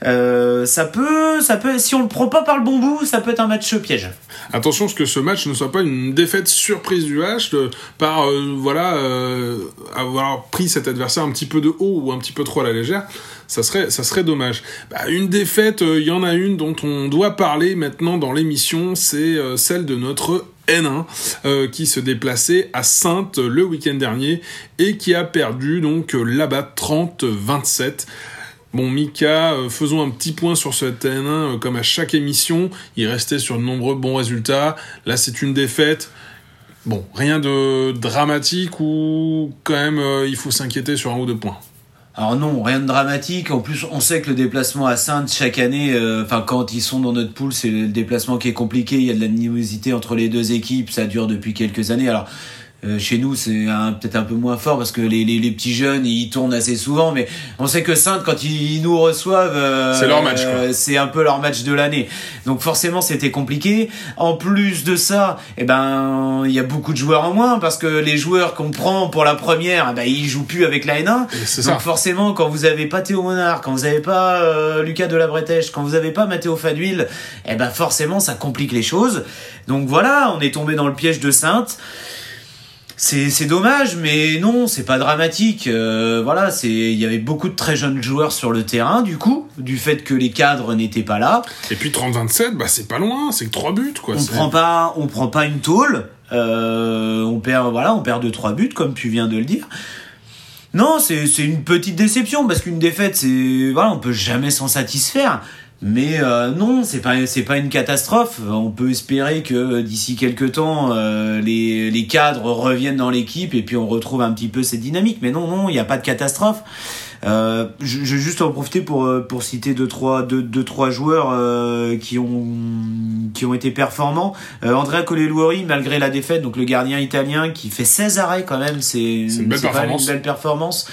Euh, ça peut, ça peut, si on le prend pas par le bon bout, ça peut être un match piège. Attention, ce que ce match ne soit pas une défaite surprise du H par euh, voilà euh, avoir pris cet adversaire un petit peu de haut ou un petit peu trop à la légère. Ça serait, ça serait dommage. Bah, une défaite, il y en a une dont on doit parler maintenant dans l'émission, c'est celle de notre N1 euh, qui se déplaçait à Sainte le week-end dernier et qui a perdu donc là-bas 30-27. Bon, Mika, euh, faisons un petit point sur ce N1, euh, comme à chaque émission. Il restait sur de nombreux bons résultats. Là, c'est une défaite. Bon, rien de dramatique ou quand même il faut s'inquiéter sur un ou deux points? Alors non, rien de dramatique. En plus, on sait que le déplacement à Sainte chaque année, enfin quand ils sont dans notre poule, c'est le déplacement qui est compliqué. Il y a de l'animosité entre les deux équipes. Ça dure depuis quelques années. Alors euh, chez nous, c'est peut-être un peu moins fort parce que les, les, les, petits jeunes, ils tournent assez souvent, mais on sait que Sainte, quand ils, nous reçoivent, euh, c'est leur match. c'est un peu leur match de l'année. Donc forcément, c'était compliqué. En plus de ça, eh ben, il y a beaucoup de joueurs en moins parce que les joueurs qu'on prend pour la première, eh ben, ils jouent plus avec la N1. Donc forcément, quand vous avez pas Théo Monard, quand vous avez pas euh, Lucas de la Bretèche, quand vous avez pas Mathéo Faduil, eh ben forcément, ça complique les choses. Donc voilà, on est tombé dans le piège de Sainte c'est dommage, mais non, c'est pas dramatique. Euh, voilà, c'est il y avait beaucoup de très jeunes joueurs sur le terrain, du coup, du fait que les cadres n'étaient pas là. Et puis 30-27, bah c'est pas loin, c'est que trois buts quoi. On prend pas, on prend pas une tôle. Euh, on perd, voilà, on perd de trois buts comme tu viens de le dire. Non, c'est une petite déception parce qu'une défaite, c'est voilà, on peut jamais s'en satisfaire. Mais euh, non, c'est pas c'est pas une catastrophe. On peut espérer que d'ici quelques temps, euh, les, les cadres reviennent dans l'équipe et puis on retrouve un petit peu cette dynamique. Mais non, non, il n'y a pas de catastrophe. Euh, je, je, vais juste en profiter pour euh, pour citer deux trois deux, deux trois joueurs euh, qui ont qui ont été performants. Euh, Andrea Coleluori malgré la défaite, donc le gardien italien qui fait 16 arrêts quand même, c'est une, belle performance. une belle performance.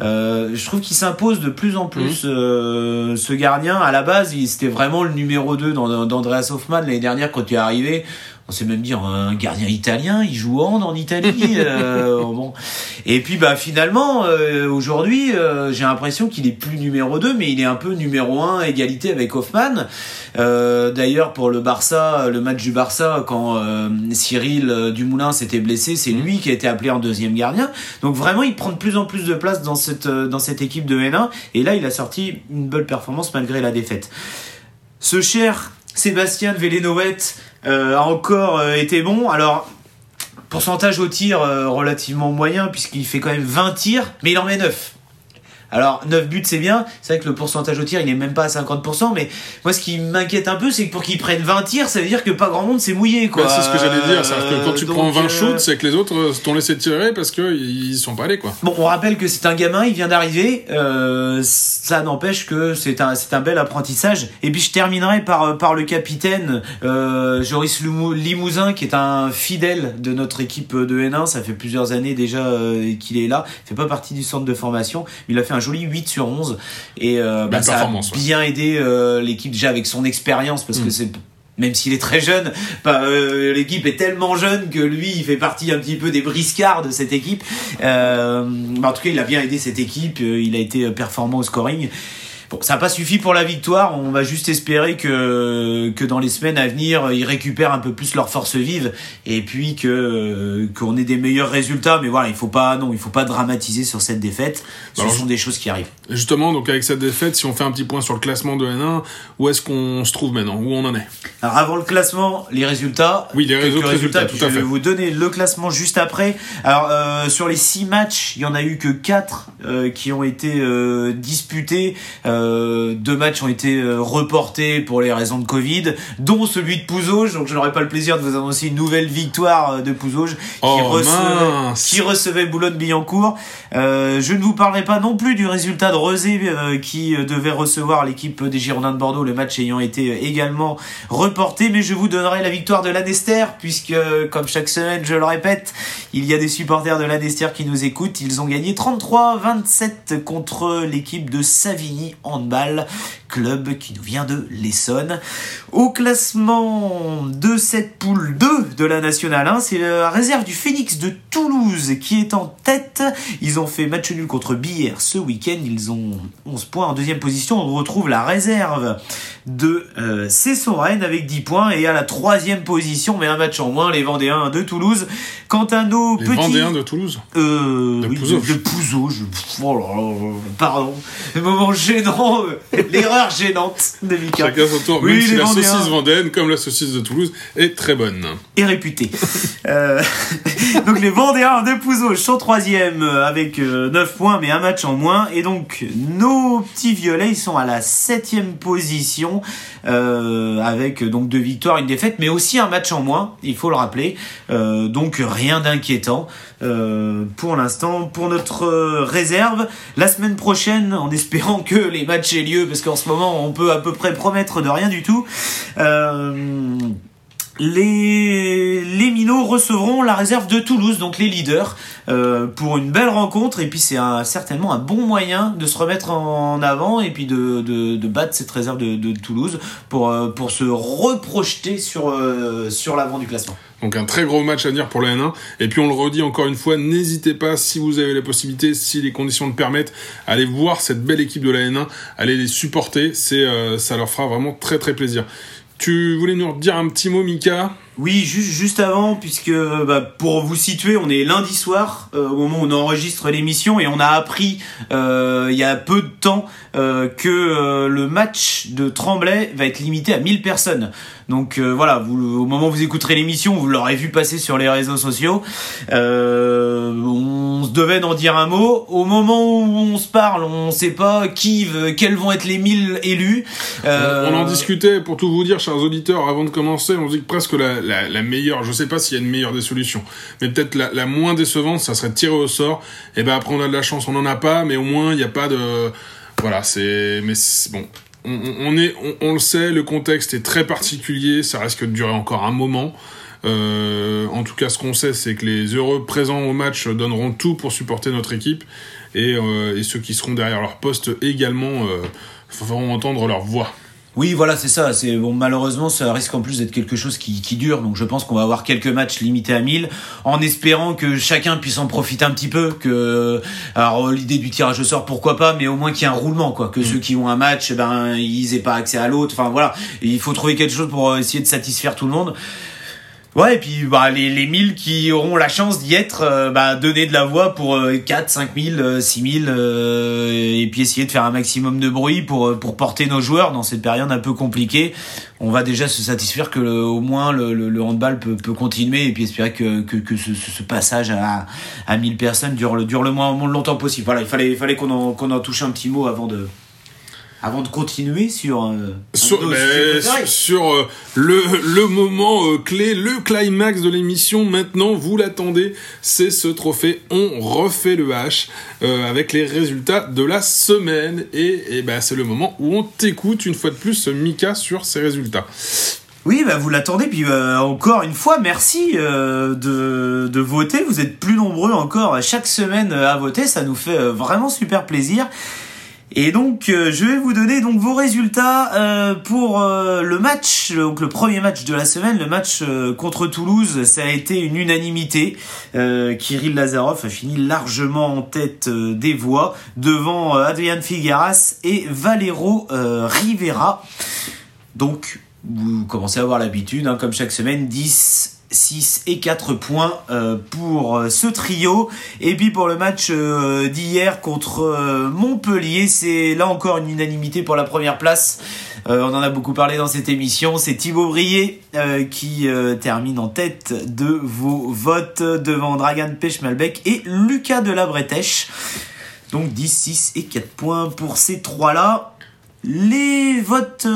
Euh, je trouve qu'il s'impose de plus en plus mmh. ce gardien. À la base, c'était vraiment le numéro 2 d'Andreas Hoffmann l'année dernière quand il est arrivé on sait même dire un gardien italien, il joue hand en Italie. euh, bon. Et puis bah finalement euh, aujourd'hui, euh, j'ai l'impression qu'il est plus numéro 2 mais il est un peu numéro 1 égalité avec Hoffman. Euh, d'ailleurs pour le Barça, le match du Barça quand Cyril Dumoulin s'était blessé, c'est lui qui a été appelé en deuxième gardien. Donc vraiment, il prend de plus en plus de place dans cette dans cette équipe de N1 et là, il a sorti une belle performance malgré la défaite. Ce cher Sébastien Vélénoët euh, a encore euh, été bon. Alors, pourcentage au tir euh, relativement moyen, puisqu'il fait quand même 20 tirs, mais il en met 9. Alors 9 buts c'est bien, c'est vrai que le pourcentage au tir il est même pas à 50%, mais moi ce qui m'inquiète un peu c'est que pour qu'ils prennent 20 tirs ça veut dire que pas grand monde s'est mouillé quoi. Bah, c'est ce que j'allais dire, c'est que quand tu prends 20 shoots c'est que les autres t'ont laissé tirer parce qu'ils sont pas allés quoi. Bon on rappelle que c'est un gamin, il vient d'arriver, euh, ça n'empêche que c'est un, c'est un bel apprentissage. Et puis je terminerai par, par le capitaine euh, Joris Limousin qui est un fidèle de notre équipe de N1, ça fait plusieurs années déjà euh, qu'il est là, il fait pas partie du centre de formation, mais il a fait un un joli 8 sur 11 et euh, bah, ça a bien aidé euh, l'équipe déjà avec son expérience parce que mm. c'est même s'il est très jeune, bah, euh, l'équipe est tellement jeune que lui, il fait partie un petit peu des briscards de cette équipe. Bah, en tout cas, il a bien aidé cette équipe, il a été performant au scoring. Bon, ça n'a pas suffi pour la victoire. On va juste espérer que, que dans les semaines à venir, ils récupèrent un peu plus leur force vive et puis que qu'on ait des meilleurs résultats. Mais voilà, il faut pas, non, il faut pas dramatiser sur cette défaite. Ce sont des choses qui arrivent. Justement, donc avec cette défaite, si on fait un petit point sur le classement de N1, où est-ce qu'on se trouve maintenant? Où on en est? Alors avant le classement, les résultats. Oui, les résultats, résultats tout à fait. Je vais vous donner le classement juste après. Alors euh, sur les six matchs, il y en a eu que quatre euh, qui ont été euh, disputés. Euh, Euh, deux matchs ont été euh, reportés pour les raisons de Covid, dont celui de Pouzauge. Donc je n'aurai pas le plaisir de vous annoncer une nouvelle victoire euh, de Pouzauge qui, Oh, recevait, qui recevait Boulogne-Billancourt. Euh, je ne vous parlerai pas non plus du résultat de Rezé euh, qui devait recevoir l'équipe des Girondins de Bordeaux, le match ayant été également reporté, mais je vous donnerai la victoire de l'Anester puisque, comme chaque semaine, je le répète, il y a des supporters de l'Anester qui nous écoutent. Ils ont gagné 33-27 contre l'équipe de Savigny Handball, club qui nous vient de l'Essonne. Au classement de cette poule 2 de la Nationale 1, c'est la réserve du Phoenix de Toulouse qui est en tête. Ils ont fait match nul contre Bière ce week-end. Ils ont 11 points en deuxième position. On retrouve la réserve de euh, Cesson-Rennes avec 10 points et à la troisième position, mais un match en moins, les Vendéens de Toulouse. Quant à nos Les petits... Vendéens de Toulouse. Euh, De oui, Pouzauge. de, de Pouzauge. Oh là là, pardon. Le moment gênant, euh, l'erreur gênante de Mika. Chacun son tour, Oui, même si les la Vendéens. saucisse vendéenne, comme la saucisse de Toulouse, est très bonne. Et réputé. Euh, donc les Vendéens de Pouzauge sont troisième euh, avec euh, 9 points mais un match en moins. Et donc nos petits violets ils sont à la septième position avec donc deux victoires, une défaite, mais aussi un match en moins, il faut le rappeler. Donc rien d'inquiétant pour l'instant. Pour notre réserve, la semaine prochaine, en espérant que les matchs aient lieu, parce qu'en ce moment on peut à peu près promettre de rien du tout. Euh, les, les minots recevront la réserve de Toulouse, donc les leaders, euh, pour une belle rencontre. Et puis c'est certainement un bon moyen de se remettre en avant et puis de, battre cette réserve de, Toulouse pour, euh, pour se reprojeter sur, euh, sur l'avant du classement. Donc un très gros match à venir pour la N1. Et puis on le redit encore une fois, n'hésitez pas, si vous avez la possibilité, si les conditions le permettent, allez voir cette belle équipe de la N1, allez les supporter, c'est, euh, ça leur fera vraiment très très plaisir. Tu voulais nous dire un petit mot, Mika? Oui, juste, juste avant, puisque bah, pour vous situer, on est lundi soir, euh, au moment où on enregistre l'émission, et on a appris euh, il y a peu de temps euh, que euh, le match de Tremblay va être limité à 1000 personnes. Donc euh, voilà, vous, au moment où vous écouterez l'émission, vous l'aurez vu passer sur les réseaux sociaux. Euh, on se devait d'en dire un mot. Au moment où on se parle, on sait pas qui, veut- quels vont être les 1000 élus. Euh, On en discutait, pour tout vous dire, chers auditeurs, avant de commencer, on dit que presque la, la, meilleure, je sais pas s'il y a une meilleure des solutions, mais peut-être la, moins décevante, ça serait de tirer au sort. Et ben après on a de la chance, on en a pas, mais au moins il n'y a pas de, voilà, c'est, mais bon, on, est, on, le sait, le contexte est très particulier, ça risque de durer encore un moment. Euh, en tout cas, ce qu'on sait, c'est que les heureux présents au match donneront tout pour supporter notre équipe, et, euh, ceux qui seront derrière leur poste également euh, feront entendre leur voix. Oui, voilà, c'est ça. C'est bon, malheureusement, ça risque en plus d'être quelque chose qui, qui dure. Donc, je pense qu'on va avoir quelques matchs limités à 1000, en espérant que chacun puisse en profiter un petit peu. Que, alors, l'idée du tirage au sort, pourquoi pas, mais au moins qu'il y ait un roulement, quoi. Que ceux qui ont un match, eh ben, ils aient pas accès à l'autre. Enfin, voilà. Et il faut trouver quelque chose pour essayer de satisfaire tout le monde. Ouais, et puis bah, les, les 1000 qui auront la chance d'y être, euh, bah, donner de la voix pour euh, 4, 5 000, euh, 6 000, euh, et puis essayer de faire un maximum de bruit pour, euh, pour porter nos joueurs dans cette période un peu compliquée. On va déjà se satisfaire que le- au moins le, le, handball peut, peut continuer et puis espérer que, que, que ce, ce passage à, à 1000 personnes dure, le- dure le moins, moins longtemps possible. Voilà, il fallait, il fallait qu'on en, qu'on en touche un petit mot avant de, avant de continuer sur, euh, sur, ben, sur, sur, euh, le, le moment euh, clé, le climax de l'émission. Maintenant, vous l'attendez, c'est ce trophée. On refait le H avec les résultats de la semaine. Et, et ben, c'est le moment où on t'écoute une fois de plus, Mika, sur ces résultats. Oui, bah vous l'attendez, puis euh, encore une fois, merci euh, de, de voter. Vous êtes plus nombreux encore chaque semaine à voter, ça nous fait euh, vraiment super plaisir. Et donc, euh, je vais vous donner donc vos résultats euh, pour euh, le match, donc le premier match de la semaine, le match contre Toulouse. Ça a été une unanimité. Kirill Lazarov a fini largement en tête des voix devant Adrian Figueras et Valero Rivera. Donc, vous commencez à avoir l'habitude, hein, comme chaque semaine, 10, 6 et 4 points euh, pour euh, ce trio. Et puis pour le match euh, d'hier contre Montpellier, c'est là encore une unanimité pour la première place. On en a beaucoup parlé dans cette émission. C'est Thibaut Brier qui termine en tête de vos votes devant Dragan Pechmalbeck et Lucas de la Bretèche. Donc 10, 6 et 4 points pour ces trois-là. Les votes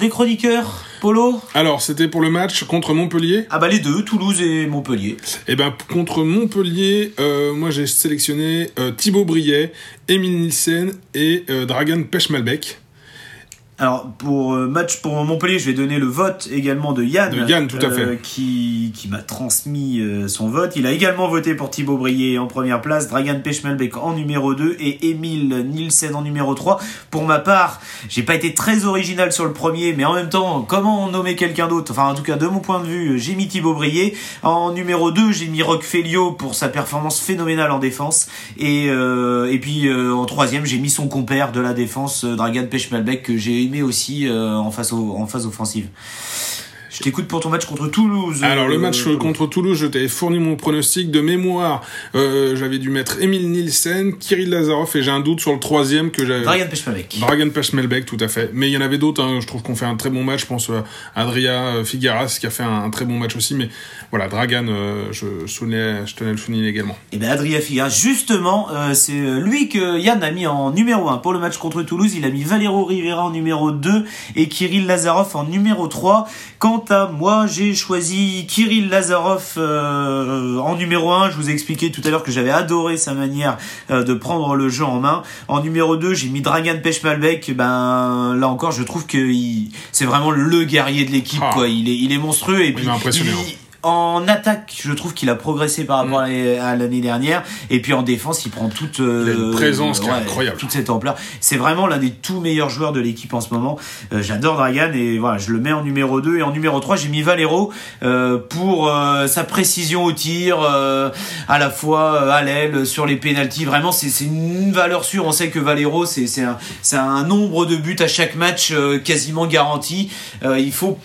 des chroniqueurs, Polo Alors, c'était pour le match contre Montpellier Ah bah les deux, Toulouse et Montpellier. Eh ben, contre Montpellier, euh, moi j'ai sélectionné euh, Thibaut Briet, Emile Nielsen et euh, Dragan Pechmalbeck. Alors pour euh, match pour Montpellier, je vais donner le vote également de Yann, De Yann, tout à euh, fait. qui, qui m'a transmis euh, son vote. Il a également voté pour Thibaut Brier en première place, Dragan Pechmelbeck en numéro 2 et Emile Nielsen en numéro 3. Pour ma part, j'ai pas été très original sur le premier, mais en même temps, comment nommer quelqu'un d'autre? Enfin en tout cas de mon point de vue, j'ai mis Thibaut Brier. En numéro 2, j'ai mis Rock Felio pour sa performance phénoménale en défense. Et, euh, et puis euh, en troisième, j'ai mis son compère de la défense, euh, Dragan Pechmelbeck, que j'ai aimé aussi euh, en, en phase offensive. Je t'écoute pour ton match contre Toulouse. Alors le euh, match contre Toulouse, je t'avais fourni mon pronostic de mémoire. Euh, j'avais dû mettre Emile Nielsen, Kirill Lazarov et j'ai un doute sur le troisième que j'avais. Dragan Pechmelbeck. Dragan Pechmelbeck, tout à fait. Mais il y en avait d'autres. hein. Je trouve qu'on fait un très bon match. Je pense euh, à Adria euh, Figueras qui a fait un, un très bon match aussi. Mais voilà, Dragan, euh, je, tenais à le souligner également. Et ben Adrien Figueras, justement, euh, c'est lui que Yann a mis en numéro 1 pour le match contre Toulouse. Il a mis Valero Rivera en numéro 2 et Kirill Lazarov en numéro 3. Quant à moi, j'ai choisi Kirill Lazarov euh, en numéro 1. Je vous ai expliqué tout à l'heure que j'avais adoré sa manière euh, de prendre le jeu en main. En numéro 2, j'ai mis Dragan Pechmalbeck. Ben là encore, je trouve que il- c'est vraiment le guerrier de l'équipe. Ah. quoi. Il est, il est monstrueux et puis impressionné, il- hein. En attaque, je trouve qu'il a progressé par rapport Mm. à l'année- dernière. Et puis en défense, il prend toute, euh, une présence qui est incroyable. toute cette ampleur. C'est vraiment l'un des tout meilleurs joueurs de l'équipe en ce moment. Euh, J'adore Dragan et voilà, je le mets en numéro 2 et en numéro 3, j'ai mis Valero euh, pour euh, sa précision au tir, euh, à la fois à l'aile, sur les pénalties. Vraiment, c'est une valeur sûre. On sait que Valero, c'est un, un nombre de buts à chaque match euh, quasiment garanti. Euh, il faut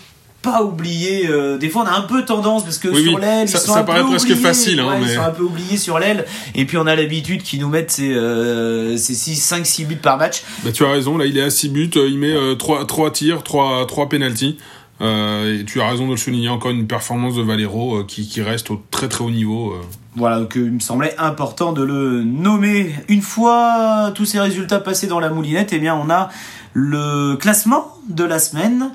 pas oublier euh, des fois on a un peu tendance parce que Oui, sur oui. l'aile Ça- ils sont ça un paraît peu presque oubliés. facile, hein, Ouais, ils mais- sont un peu oubliés sur l'aile et puis on a l'habitude qu'ils nous mettent ces, euh, ces 6 5 6 buts par match Bah, tu as raison. Là, il est à 6 buts. euh, Il met 3, trois tirs, 3, trois pénalties. Euh, et tu as raison de le souligner. Encore une performance de Valero euh, qui, qui reste au très très haut niveau. euh. Voilà, donc euh, il me semblait important de le nommer. Une fois tous ces résultats passés dans la moulinette, eh bien on a le classement de la semaine.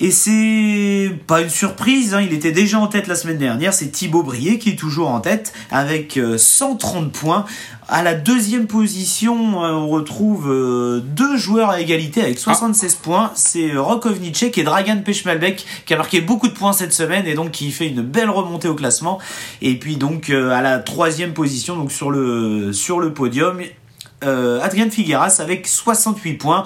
Et c'est pas une surprise, hein, il était déjà en tête la semaine dernière, c'est Thibaut Brier qui est toujours en tête avec euh, 130 points. À la deuxième position, euh, on retrouve euh, deux joueurs à égalité avec 76 points. C'est euh, Rokovnicek et Dragan Pechmalbeck qui a marqué beaucoup de points cette semaine et donc qui fait une belle remontée au classement. Et puis donc euh, à la troisième position, donc sur le sur le podium, euh, Adrien Figueras avec 68 points.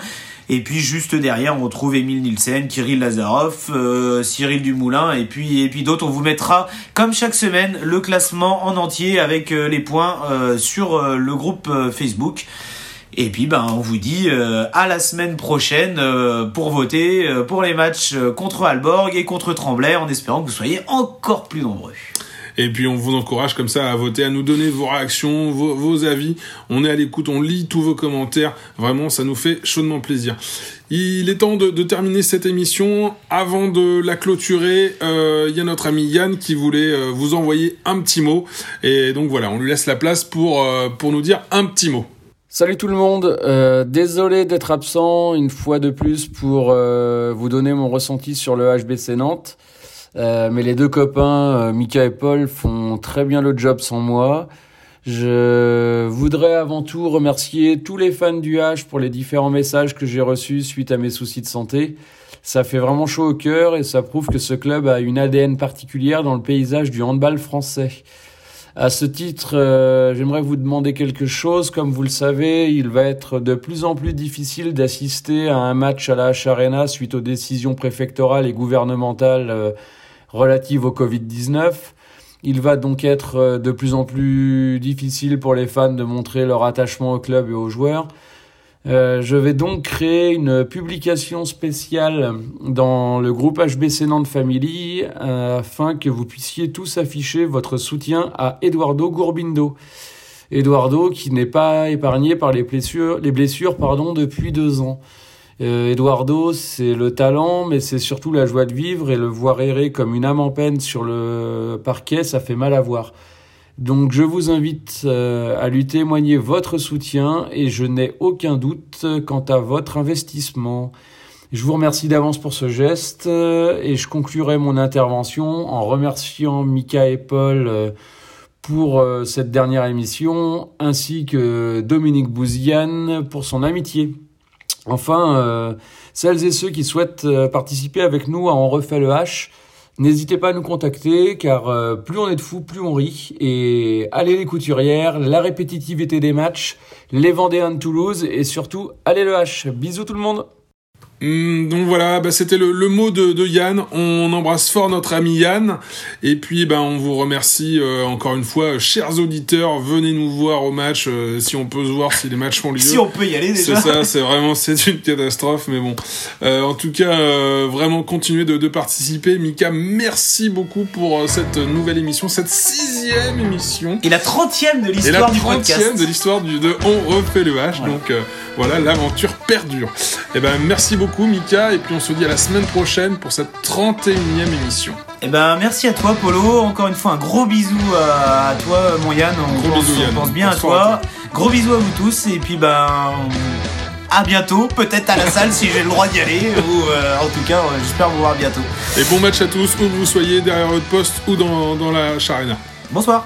Et puis juste derrière, on retrouve Emile Nielsen, Kirill Lazarov, euh, Cyril Dumoulin et puis d'autres. On vous mettra comme chaque semaine le classement en entier avec euh, les points euh, sur le groupe Facebook. Et puis ben on vous dit à la semaine prochaine pour voter pour les matchs contre Alborg et contre Tremblay en espérant que vous soyez encore plus nombreux. Et puis on vous encourage comme ça à voter, à nous donner vos réactions, vos, avis. On est à l'écoute, on lit tous vos commentaires. Vraiment, ça nous fait chaudement plaisir. Il est temps de, terminer cette émission. Avant de la clôturer, euh, il y a notre ami Yann qui voulait euh, vous envoyer un petit mot. Et donc voilà, on lui laisse la place pour, euh, pour nous dire un petit mot. Salut tout le monde, désolé d'être absent une fois de plus pour vous donner mon ressenti sur le HBC Nantes. Euh, mais les deux copains, euh, Mika et Paul, font très bien le job sans moi. Je voudrais avant tout remercier tous les fans du H pour les différents messages que j'ai reçus suite à mes soucis de santé. Ça fait vraiment chaud au cœur et ça prouve que ce club a une ADN particulière dans le paysage du handball français. À ce titre, euh, j'aimerais vous demander quelque chose. Comme vous le savez, il va être de plus en plus difficile d'assister à un match à la H Arena suite aux décisions préfectorales et gouvernementales relatives au Covid-19. Il va donc être euh, de plus en plus difficile pour les fans de montrer leur attachement au club et aux joueurs. Euh, je vais donc créer une publication spéciale dans le groupe HBC Nantes Family afin que vous puissiez tous afficher votre soutien à Eduardo Gourbindo. Eduardo qui n'est pas épargné par les blessures, les depuis deux ans. Euh, Eduardo, c'est le talent, mais c'est surtout la joie de vivre et le voir errer comme une âme en peine sur le parquet, ça fait mal à voir. Donc je vous invite à lui témoigner votre soutien et je n'ai aucun doute quant à votre investissement. Je vous remercie d'avance pour ce geste et je conclurai mon intervention en remerciant Mika et Paul pour euh, cette dernière émission, ainsi que Dominique Bouziane pour son amitié. Enfin, euh, celles et ceux qui souhaitent euh, participer avec nous à On refait le H, n'hésitez pas à nous contacter, car plus on est de fous, plus on rit. Et allez les couturières, la répétitivité des matchs, les Vendéens de Toulouse, et surtout, allez le H. Bisous tout le monde donc voilà, bah, c'était le, mot de, Yann. On embrasse fort notre ami Yann. Et puis bah, on vous remercie euh, encore une fois, chers auditeurs. Venez nous voir au match euh, si on peut se voir si les matchs ont lieu. si on peut y aller déjà. C'est ça, c'est vraiment c'est une catastrophe, mais bon. Euh, en tout cas, vraiment continuez de, de, participer. Mika, merci beaucoup pour cette nouvelle émission, cette sixième émission. Et la trentième de l'histoire du podcast. la trentième de l'histoire du de On refait le H. Donc voilà, l'aventure perdure. Et eh ben merci beaucoup Mika et puis on se dit à la semaine prochaine pour cette 31e émission. Et eh ben merci à toi Polo, encore une fois un gros bisou à, toi mon Yann, on, gros pense, Yann. pense bien à toi. Gros bisous à vous tous et puis ben à bientôt, peut-être à la salle si j'ai le droit d'y aller, ou euh, en tout cas j'espère vous voir bientôt. Et bon match à tous, où que vous soyez derrière votre poste ou dans, dans la charena. Bonsoir